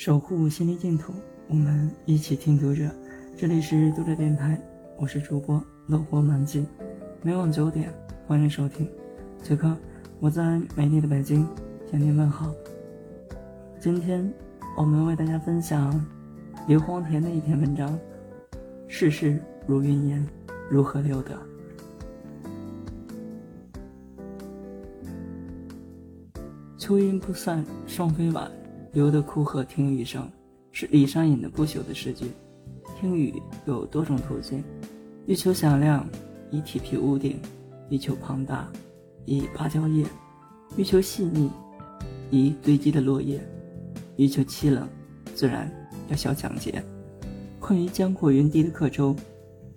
守护心灵净土，我们一起听读者。这里是读者电台，我是主播乐活满记。每晚九点，欢迎收听。此刻，我在美丽的北京向您问好。今天，我们为大家分享刘荒田的一篇文章：世事如云烟，如何留得？秋阴不散，双飞晚，留得枯荷听雨声，是李商隐的不朽的诗句。听雨有多种途径：欲求响亮，以铁皮屋顶；欲求庞大，以芭蕉叶；欲求细腻，以堆积的落叶；欲求凄冷，自然要小抢劫。困于江阔云低的客舟，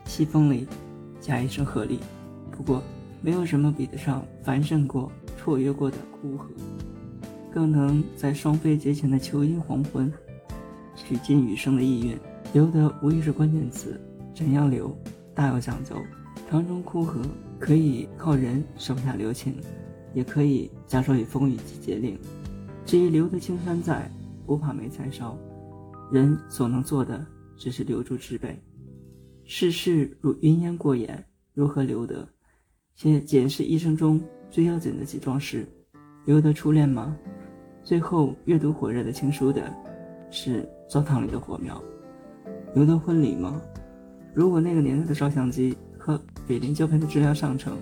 西风里加一声鹤唳。不过，没有什么比得上繁盛过、绰约过的枯荷。更能在双飞节前的秋阴黄昏，取尽雨声的意蕴。留得无疑是关键词，怎样留，大有讲究。长中枯荷可以靠人手下留情，也可以假手以风雨季节令。至于留得青山在，不怕没柴烧。人所能做的，只是留住之辈。世事如云烟过眼，如何留得？且检视一生中最要紧的几桩事：留得初恋吗？最后阅读火热的情书的，是灶堂里的火苗。留得婚礼吗？如果那个年代的照相机和北林胶片的质量上乘，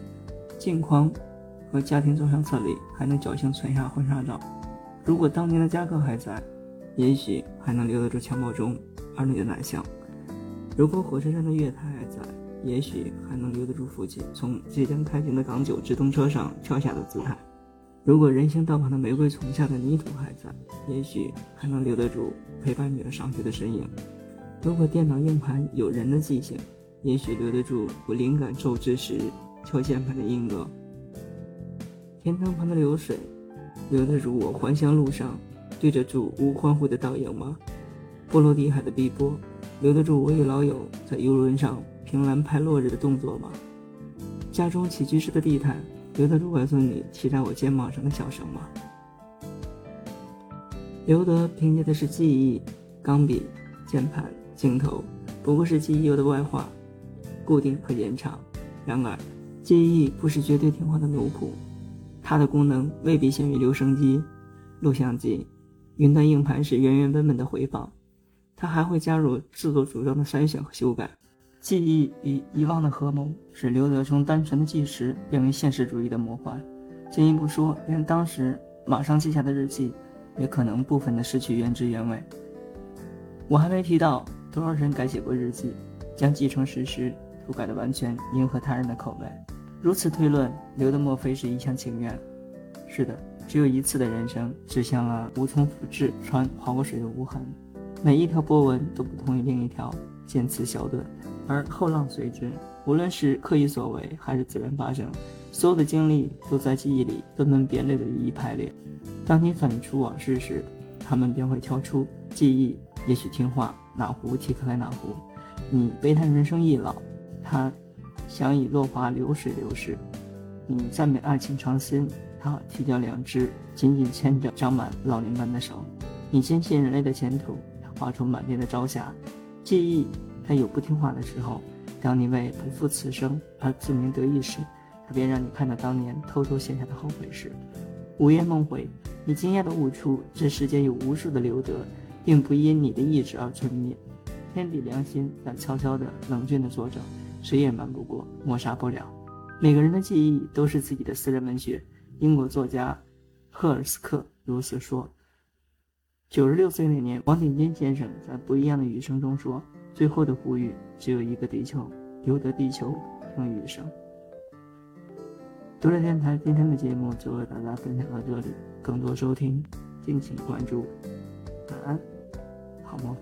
镜框和家庭照相册里还能侥幸存下婚纱照；如果当年的夹克还在，也许还能留得住襁褓中儿女的奶香；如果火车站的月台还在，也许还能留得住父亲从即将开行的港九直通车上跳下的姿态。如果人行道旁的玫瑰丛下的泥土还在，也许还能留得住陪伴女儿上学的身影；如果电脑硬盘有人的记性，也许留得住我灵感骤至时敲键盘的音乐；天堂旁的流水，留得住我还乡路上对着住屋欢呼的倒影吗？波罗的海的碧波，留得住我与老友在游轮上凭栏拍落日的动作吗？家中起居室的地毯。留得住外孙女骑在我肩膀上的笑声吗？留得凭借的是记忆，钢笔、键盘、镜头，不过是记忆有的外化、固定和延长。然而，记忆不是绝对听话的奴仆，它的功能未必限于留声机、录像机、云端硬盘时原原本本的回放，它还会加入自作主张的筛选和修改。记忆与遗忘的合谋，使刘德从单纯的纪实变为现实主义的魔幻。进一步说，连当时马上记下的日记，也可能部分的失去原汁原味。我还没提到多少人改写过日记，将既成事实涂改的完全迎合他人的口味。如此推论，刘的莫非是一厢情愿？是的，只有一次的人生，指向了无从复制船划过水的无痕。每一条波纹都不同于另一条，渐次消顿。而后浪随之，无论是刻意所为还是自然发生，所有的经历都在记忆里分门别类的一一排列。当你反出往事时，他们便会跳出记忆。也许听话，哪壶提克来哪壶。你悲叹人生易老，他想以落花流水流逝。你赞美爱情长新，他提掉两只紧紧牵着长满老年斑的手。你坚信人类的前途，他画出满天的朝霞。记忆。他有不听话的时候，当你为不负此生而自鸣得意时，他便让你看到当年偷偷写下的后悔事。午夜梦回，你惊讶的悟出，这世间有无数的留德，并不因你的意志而存灭。天地良心在悄悄的、冷峻的作证，谁也瞒不过，抹杀不了。每个人的记忆都是自己的私人文学。英国作家赫尔斯克如此说。九十六岁那年，王鼎钧先生在《不一样的雨声》中说。最后的呼吁只有一个地球，留得地球听雨声。读者电台今天的节目就和大家分享到这里，更多收听敬请关注。晚安，好梦。